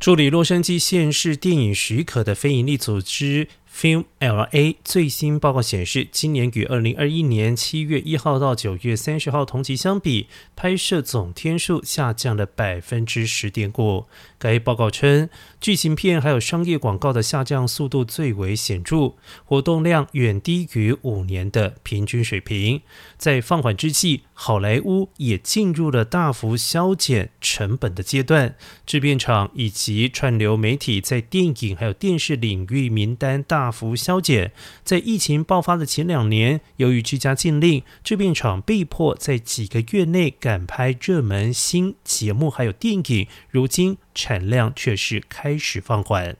助理洛杉矶县市电影许可的非营利组织。Film LA 最新报告显示，今年与二零二一年七月一号到九月三十号同期相比，拍摄总天数下降了百分之十点五。该报告称，剧情片还有商业广告的下降速度最为显著，活动量远低于五年的平均水平。在放缓之际，好莱坞也进入了大幅削减成本的阶段。制片厂以及串流媒体在电影还有电视领域名单大。大幅削减，在疫情爆发的前两年，由于居家禁令，制片厂被迫在几个月内赶拍热门新节目还有电影。如今产量却是开始放缓。